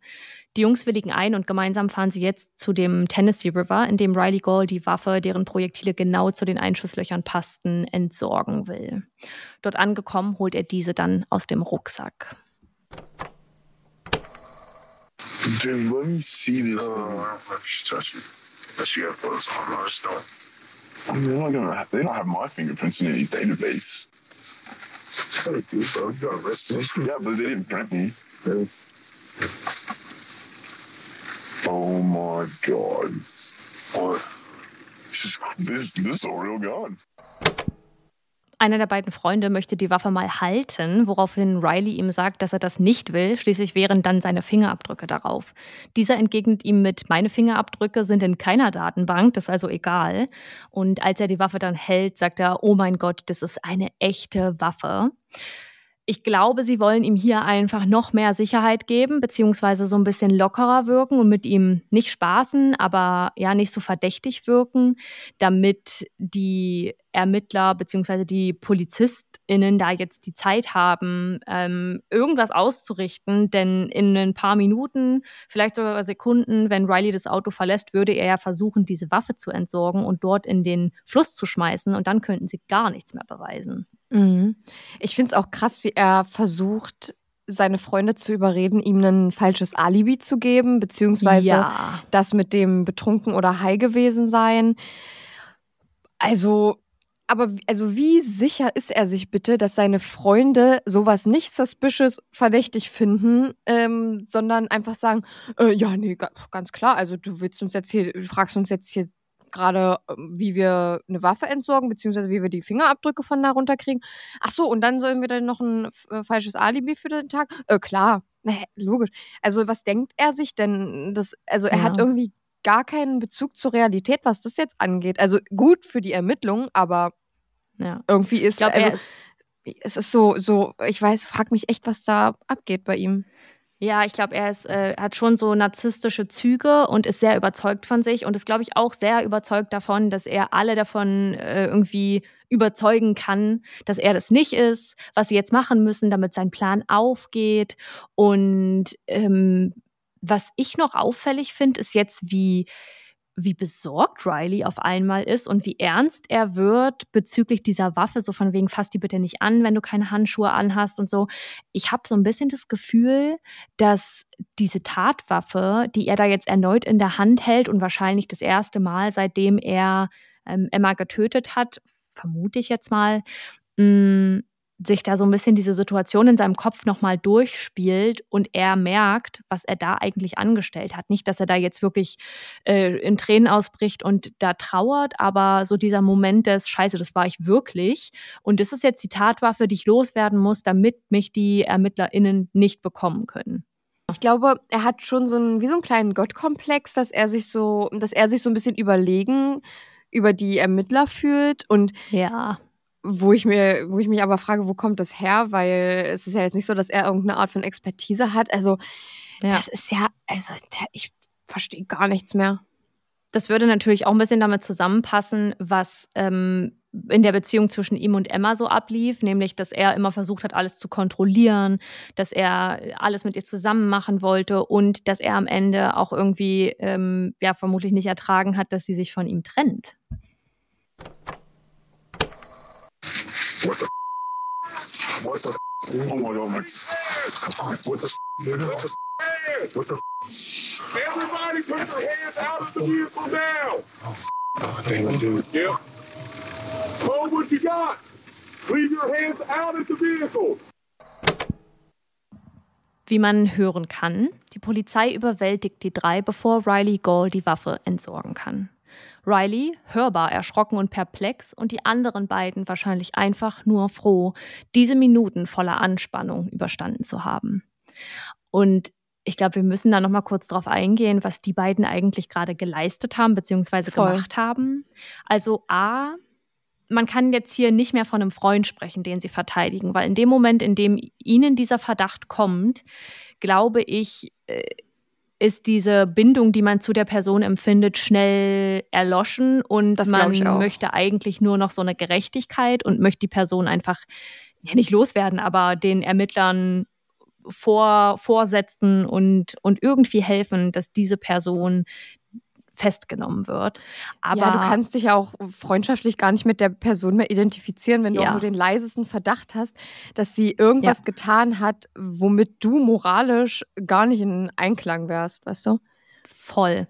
Die Jungs willigen ein und gemeinsam fahren sie jetzt zu dem Tennessee River, in dem Riley Gall die Waffe, deren Projektile genau zu den Einschusslöchern passten, entsorgen will. Dort angekommen, holt er diese dann aus dem Rucksack. Dude, let me see this thing. I don't know if you should touch it. Unless you got photos on or still. I mean, they're not gonna have, they don't have my fingerprints in any database. Hey, dude, bro, you got arrested. yeah, but they didn't print me. Oh my god. What? This is, this, this is a real gun. Einer der beiden Freunde möchte die Waffe mal halten, woraufhin Riley ihm sagt, dass er das nicht will. Schließlich wären dann seine Fingerabdrücke darauf. Dieser entgegnet ihm mit, meine Fingerabdrücke sind in keiner Datenbank, das ist also egal. Und als er die Waffe dann hält, sagt er, oh mein Gott, das ist eine echte Waffe. Ich glaube, sie wollen ihm hier einfach noch mehr Sicherheit geben, beziehungsweise so ein bisschen lockerer wirken und mit ihm nicht spaßen, aber ja nicht so verdächtig wirken, damit die Ermittler beziehungsweise die PolizistInnen da jetzt die Zeit haben, ähm, irgendwas auszurichten. Denn in ein paar Minuten, vielleicht sogar Sekunden, wenn Riley das Auto verlässt, würde er ja versuchen, diese Waffe zu entsorgen und dort in den Fluss zu schmeißen. Und dann könnten sie gar nichts mehr beweisen. Mhm. Ich finde es auch krass, wie er versucht, seine Freunde zu überreden, ihm ein falsches Alibi zu geben, beziehungsweise Ja. das mit dem betrunken oder high gewesen sein. Also, aber also wie sicher ist er sich bitte, dass seine Freunde sowas nicht suspicious verdächtig finden, ähm, sondern einfach sagen, äh, ja, nee, ga- ganz klar, also du willst uns jetzt hier, du fragst uns jetzt hier gerade, ähm, wie wir eine Waffe entsorgen, beziehungsweise wie wir die Fingerabdrücke von da runterkriegen. Ach so, und dann sollen wir dann noch ein äh, falsches Alibi für den Tag? Äh, klar, Na, hä, logisch. Also was denkt er sich denn? Das, also er hat Ja. irgendwie gar keinen Bezug zur Realität, was das jetzt angeht. Also gut für die Ermittlung, aber Ja. irgendwie ist, Ich glaube, also, ist es ist so, so, ich weiß, frag mich echt, was da abgeht bei ihm. Ja, ich glaube, er ist, äh, hat schon so narzisstische Züge und ist sehr überzeugt von sich und ist, glaube ich, auch sehr überzeugt davon, dass er alle davon äh, irgendwie überzeugen kann, dass er das nicht ist, was sie jetzt machen müssen, damit sein Plan aufgeht. Und ähm, was ich noch auffällig finde, ist jetzt, wie wie besorgt Riley auf einmal ist und wie ernst er wird bezüglich dieser Waffe, so von wegen fass die bitte nicht an, wenn du keine Handschuhe anhast und so. Ich habe so ein bisschen das Gefühl, dass diese Tatwaffe, die er da jetzt erneut in der Hand hält und wahrscheinlich das erste Mal, seitdem er ähm, Emma getötet hat, vermute ich jetzt mal, mh, mm, sich da so ein bisschen diese Situation in seinem Kopf nochmal durchspielt und er merkt, was er da eigentlich angestellt hat. Nicht, dass er da jetzt wirklich äh, in Tränen ausbricht und da trauert, aber so dieser Moment des Scheiße, das war ich wirklich. Und das ist jetzt die Tatwaffe, die ich loswerden muss, damit mich die ErmittlerInnen nicht bekommen können. Ich glaube, er hat schon so einen, wie so einen kleinen Gottkomplex, dass er sich so, dass er sich so ein bisschen überlegen über die Ermittler fühlt und ja wo ich mir, wo ich mich aber frage, wo kommt das her? Weil es ist ja jetzt nicht so, dass er irgendeine Art von Expertise hat. Also, ja. das ist ja, also der, ich verstehe gar nichts mehr. Das würde natürlich auch ein bisschen damit zusammenpassen, was ähm, in der Beziehung zwischen ihm und Emma so ablief, nämlich dass er immer versucht hat, alles zu kontrollieren, dass er alles mit ihr zusammen machen wollte und dass er am Ende auch irgendwie ähm, ja vermutlich nicht ertragen hat, dass sie sich von ihm trennt. What the? What the? Oh my god! What the? What the? Everybody, put your hands out of the vehicle now. Oh, damn it, dude. Yep. Hold what you got. Leave your hands out of the vehicle. Wie man hören kann, die Polizei überwältigt die drei, bevor Riley Gall die Waffe entsorgen kann. Riley hörbar erschrocken und perplex und die anderen beiden wahrscheinlich einfach nur froh, diese Minuten voller Anspannung überstanden zu haben. Und ich glaube, wir müssen da noch mal kurz drauf eingehen, was die beiden eigentlich gerade geleistet haben bzw. gemacht haben. Also A, man kann jetzt hier nicht mehr von einem Freund sprechen, den sie verteidigen, weil in dem Moment, in dem ihnen dieser Verdacht kommt, glaube ich, äh, ist diese Bindung, die man zu der Person empfindet, schnell erloschen und das man möchte eigentlich nur noch so eine Gerechtigkeit und möchte die Person einfach ja nicht loswerden, aber den Ermittlern vor, vorsetzen und, und irgendwie helfen, dass diese Person festgenommen wird. Aber ja, du kannst dich auch freundschaftlich gar nicht mit der Person mehr identifizieren, wenn du ja. auch nur den leisesten Verdacht hast, dass sie irgendwas ja. getan hat, womit du moralisch gar nicht in Einklang wärst, weißt du? Voll.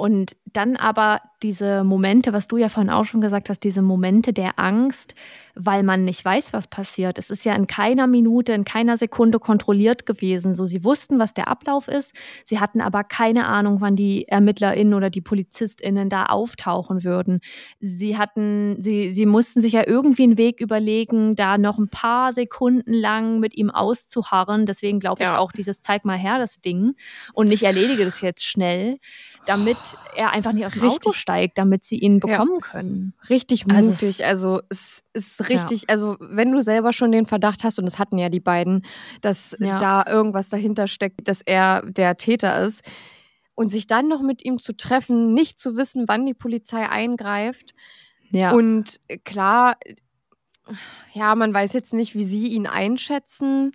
Und dann aber diese Momente, was du ja vorhin auch schon gesagt hast, diese Momente der Angst, weil man nicht weiß, was passiert. Es ist ja in keiner Minute, in keiner Sekunde kontrolliert gewesen. So, sie wussten, was der Ablauf ist. Sie hatten aber keine Ahnung, wann die ErmittlerInnen oder die PolizistInnen da auftauchen würden. Sie hatten, sie, sie mussten sich ja irgendwie einen Weg überlegen, da noch ein paar Sekunden lang mit ihm auszuharren. Deswegen glaube ich ja. auch dieses Zeig mal her, das Ding. Und nicht erledige das jetzt schnell damit er einfach nicht aus dem richtig. Auto steigt, damit sie ihn bekommen ja. können. Richtig also mutig. Also es ist richtig, ja. also wenn du selber schon den Verdacht hast, und das hatten ja die beiden, dass ja. da irgendwas dahinter steckt, dass er der Täter ist, und sich dann noch mit ihm zu treffen, nicht zu wissen, wann die Polizei eingreift. Ja. Und klar, ja, man weiß jetzt nicht, wie sie ihn einschätzen.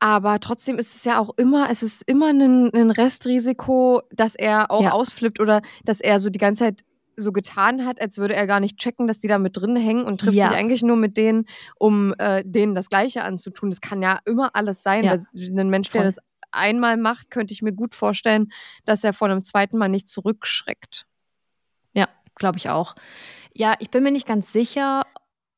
Aber trotzdem ist es ja auch immer, es ist immer ein, ein Restrisiko, dass er auch ja. ausflippt oder dass er so die ganze Zeit so getan hat, als würde er gar nicht checken, dass die da mit drin hängen und trifft ja. sich eigentlich nur mit denen, um äh, denen das Gleiche anzutun. Das kann ja immer alles sein. Ja. Weil ein Mensch, Voll. der das einmal macht, könnte ich mir gut vorstellen, dass er von einem zweiten Mal nicht zurückschreckt. Ja, glaube ich auch. Ja, ich bin mir nicht ganz sicher,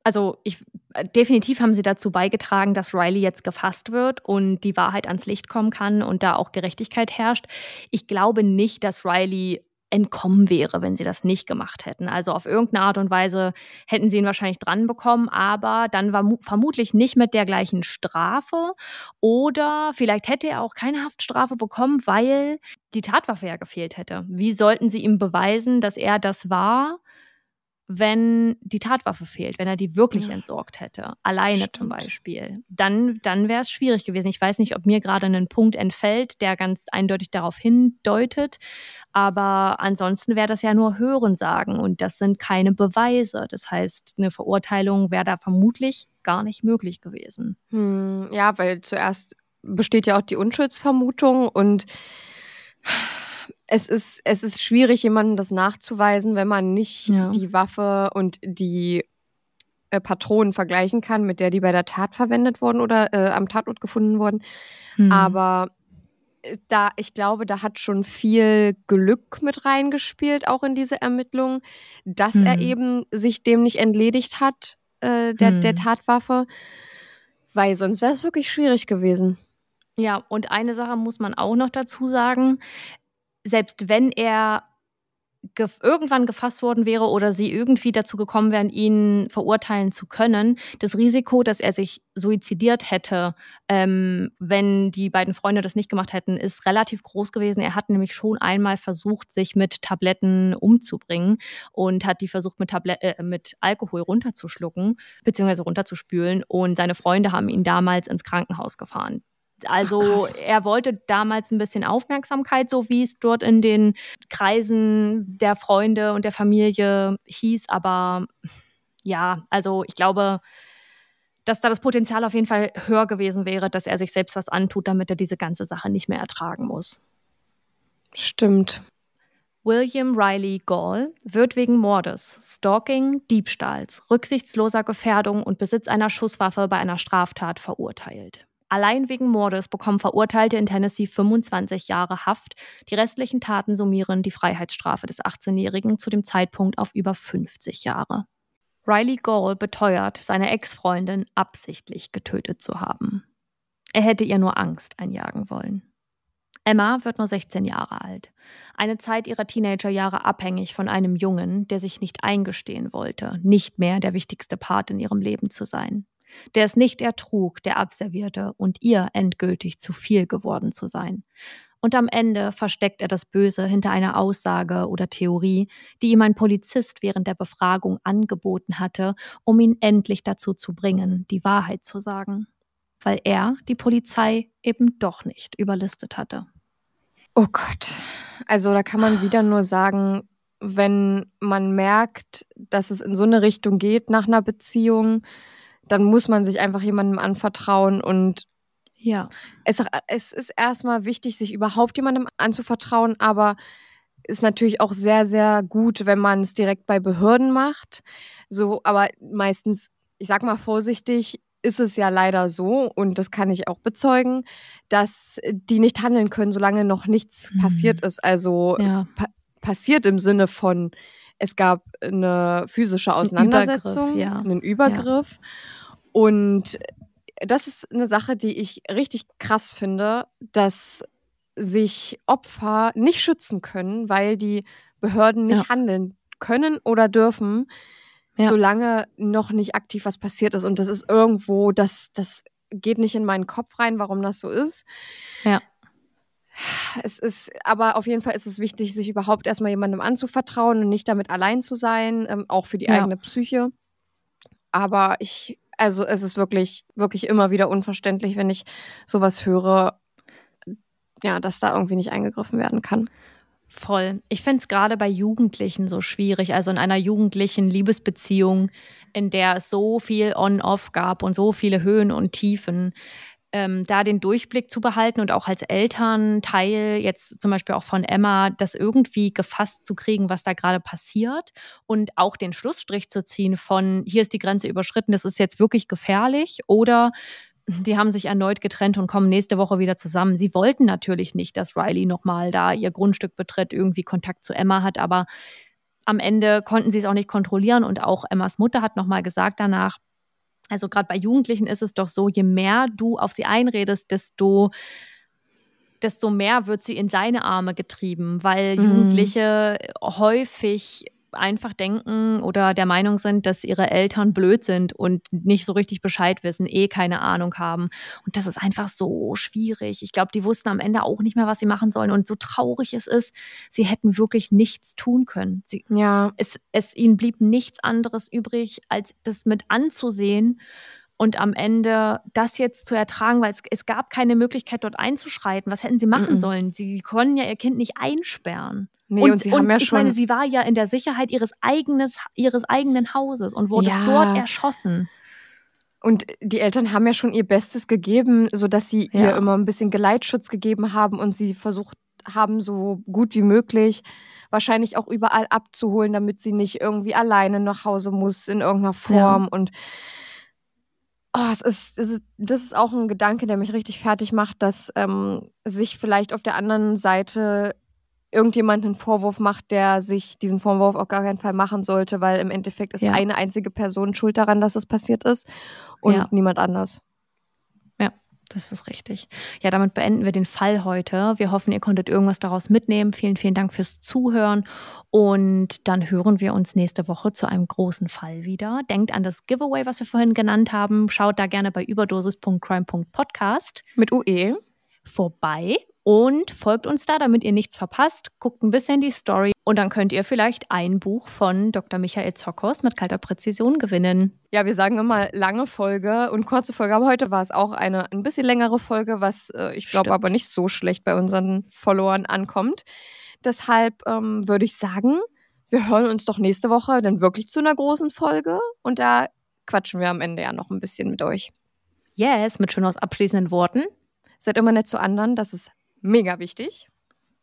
also ich äh, definitiv haben sie dazu beigetragen, dass Riley jetzt gefasst wird und die Wahrheit ans Licht kommen kann und da auch Gerechtigkeit herrscht. Ich glaube nicht, dass Riley entkommen wäre, wenn sie das nicht gemacht hätten. Also auf irgendeine Art und Weise hätten sie ihn wahrscheinlich dran bekommen, aber dann war vermutlich nicht mit der gleichen Strafe oder vielleicht hätte er auch keine Haftstrafe bekommen, weil die Tatwaffe ja gefehlt hätte. Wie sollten sie ihm beweisen, dass er das war? Wenn die Tatwaffe fehlt, wenn er die wirklich Ja. entsorgt hätte, alleine Stimmt. zum Beispiel, dann, dann wäre es schwierig gewesen. Ich weiß nicht, ob mir gerade ein Punkt entfällt, der ganz eindeutig darauf hindeutet, aber ansonsten wäre das ja nur Hörensagen und das sind keine Beweise. Das heißt, eine Verurteilung wäre da vermutlich gar nicht möglich gewesen. Hm, ja, weil zuerst besteht ja auch die Unschuldsvermutung und es ist, es ist schwierig, jemandem das nachzuweisen, wenn man nicht Ja. die Waffe und die äh, Patronen vergleichen kann, mit der die bei der Tat verwendet wurden oder äh, am Tatort gefunden wurden. Hm. Aber äh, da, ich glaube, da hat schon viel Glück mit reingespielt, auch in diese Ermittlungen, dass er Hm. eben sich dem nicht entledigt hat, äh, der, der Hm. Tatwaffe, weil sonst wäre es wirklich schwierig gewesen. Ja, und eine Sache muss man auch noch dazu sagen. Selbst wenn er gef irgendwann gefasst worden wäre oder sie irgendwie dazu gekommen wären, ihn verurteilen zu können, das Risiko, dass er sich suizidiert hätte, ähm, wenn die beiden Freunde das nicht gemacht hätten, ist relativ groß gewesen. Er hat nämlich schon einmal versucht, sich mit Tabletten umzubringen und hat die versucht, mit, Tablet äh, mit Alkohol runterzuschlucken, beziehungsweise runterzuspülen. Und seine Freunde haben ihn damals ins Krankenhaus gefahren. Also krass. er wollte damals ein bisschen Aufmerksamkeit, so wie es dort in den Kreisen der Freunde und der Familie hieß. Aber ja, also ich glaube, dass da das Potenzial auf jeden Fall höher gewesen wäre, dass er sich selbst was antut, damit er diese ganze Sache nicht mehr ertragen muss. Stimmt. William Riley Gall wird wegen Mordes, Stalking, Diebstahls, rücksichtsloser Gefährdung und Besitz einer Schusswaffe bei einer Straftat verurteilt. Allein wegen Mordes bekommen Verurteilte in Tennessee 25 Jahre Haft. Die restlichen Taten summieren die Freiheitsstrafe des 18-Jährigen zu dem Zeitpunkt auf über 50 Jahre. Riley Gall beteuert, seine Ex-Freundin absichtlich getötet zu haben. Er hätte ihr nur Angst einjagen wollen. Emma wird nur 16 Jahre alt. Eine Zeit ihrer Teenagerjahre abhängig von einem Jungen, der sich nicht eingestehen wollte, nicht mehr der wichtigste Part in ihrem Leben zu sein. Der es nicht ertrug, der Abservierte und ihr endgültig zu viel geworden zu sein. Und am Ende versteckt er das Böse hinter einer Aussage oder Theorie, die ihm ein Polizist während der Befragung angeboten hatte, um ihn endlich dazu zu bringen, die Wahrheit zu sagen. Weil er die Polizei eben doch nicht überlistet hatte. Oh Gott. Also da kann man wieder nur sagen, wenn man merkt, dass es in so eine Richtung geht nach einer Beziehung, dann muss man sich einfach jemandem anvertrauen und Ja. es, es ist erstmal wichtig, sich überhaupt jemandem anzuvertrauen, aber ist natürlich auch sehr, sehr gut, wenn man es direkt bei Behörden macht. So, aber meistens, ich sag mal vorsichtig, ist es ja leider so, und das kann ich auch bezeugen, dass die nicht handeln können, solange noch nichts Mhm. passiert ist. Also Ja. pa passiert im Sinne von, es gab eine physische Auseinandersetzung, Übergriff, ja. einen Übergriff. Und das ist eine Sache, die ich richtig krass finde, dass sich Opfer nicht schützen können, weil die Behörden nicht Ja. handeln können oder dürfen, Ja. solange noch nicht aktiv was passiert ist. Und das ist irgendwo, das, das geht nicht in meinen Kopf rein, warum das so ist. Ja. Es ist, aber auf jeden Fall ist es wichtig, sich überhaupt erstmal jemandem anzuvertrauen und nicht damit allein zu sein, ähm, auch für die Ja. eigene Psyche. Aber ich, also es ist wirklich, wirklich immer wieder unverständlich, wenn ich sowas höre, ja, dass da irgendwie nicht eingegriffen werden kann. Voll. Ich finde es gerade bei Jugendlichen so schwierig, also in einer jugendlichen Liebesbeziehung, in der es so viel On-Off gab und so viele Höhen und Tiefen, ähm, da den Durchblick zu behalten und auch als Elternteil, jetzt zum Beispiel auch von Emma, das irgendwie gefasst zu kriegen, was da gerade passiert und auch den Schlussstrich zu ziehen von, hier ist die Grenze überschritten, das ist jetzt wirklich gefährlich oder die haben sich erneut getrennt und kommen nächste Woche wieder zusammen. Sie wollten natürlich nicht, dass Riley nochmal da ihr Grundstück betritt, irgendwie Kontakt zu Emma hat, aber am Ende konnten sie es auch nicht kontrollieren und auch Emmas Mutter hat nochmal gesagt danach, also gerade bei Jugendlichen ist es doch so, je mehr du auf sie einredest, desto desto mehr wird sie in seine Arme getrieben, weil Mhm. Jugendliche häufig einfach denken oder der Meinung sind, dass ihre Eltern blöd sind und nicht so richtig Bescheid wissen, eh keine Ahnung haben. Und das ist einfach so schwierig. Ich glaube, die wussten am Ende auch nicht mehr, was sie machen sollen. Und so traurig es ist, sie hätten wirklich nichts tun können. Sie, ja. Es, es ihnen blieb nichts anderes übrig, als das mit anzusehen und am Ende das jetzt zu ertragen, weil es, es gab keine Möglichkeit, dort einzuschreiten. Was hätten sie machen Mhm. sollen? Sie konnten ja ihr Kind nicht einsperren. Nee, und sie haben ja ich schon- meine, sie war ja in der Sicherheit ihres, eigenes, ihres eigenen Hauses und wurde Ja. dort erschossen. Und die Eltern haben ja schon ihr Bestes gegeben, sodass sie ihr Ja. immer ein bisschen Geleitschutz gegeben haben und sie versucht haben, so gut wie möglich wahrscheinlich auch überall abzuholen, damit sie nicht irgendwie alleine nach Hause muss in irgendeiner Form. Und oh, es ist, es ist, das ist auch ein Gedanke, der mich richtig fertig macht, dass ähm, sich vielleicht auf der anderen Seite irgendjemand einen Vorwurf macht, der sich diesen Vorwurf auf gar keinen Fall machen sollte, weil im Endeffekt ist Ja. eine einzige Person schuld daran, dass es passiert ist und Ja. niemand anders. Ja, das ist richtig. Ja, damit beenden wir den Fall heute. Wir hoffen, ihr konntet irgendwas daraus mitnehmen. Vielen, vielen Dank fürs Zuhören. Und dann hören wir uns nächste Woche zu einem großen Fall wieder. Denkt an das Giveaway, was wir vorhin genannt haben. Schaut da gerne bei überdosis.crime.podcast Mit UE. Vorbei und folgt uns da, damit ihr nichts verpasst. Guckt ein bisschen die Story und dann könnt ihr vielleicht ein Buch von Dr. Michael Zockhaus mit kalter Präzision gewinnen. Ja, wir sagen immer lange Folge und kurze Folge, aber heute war es auch eine ein bisschen längere Folge, was äh, ich glaube aber nicht so schlecht bei unseren Followern ankommt. Deshalb ähm, würde ich sagen, wir hören uns doch nächste Woche dann wirklich zu einer großen Folge und da quatschen wir am Ende ja noch ein bisschen mit euch. Yes, mit schön aus abschließenden Worten Seid immer nett zu anderen, das ist mega wichtig.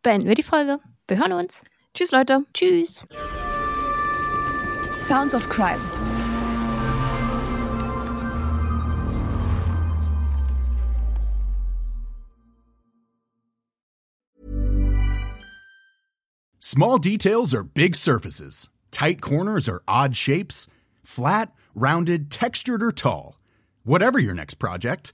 beenden wir die Folge. Wir hören uns. Tschüss, Leute. Tschüss. Sounds of Crime. Small details are big surfaces. Tight corners are odd shapes. Flat, rounded, textured, or tall. Whatever your next project,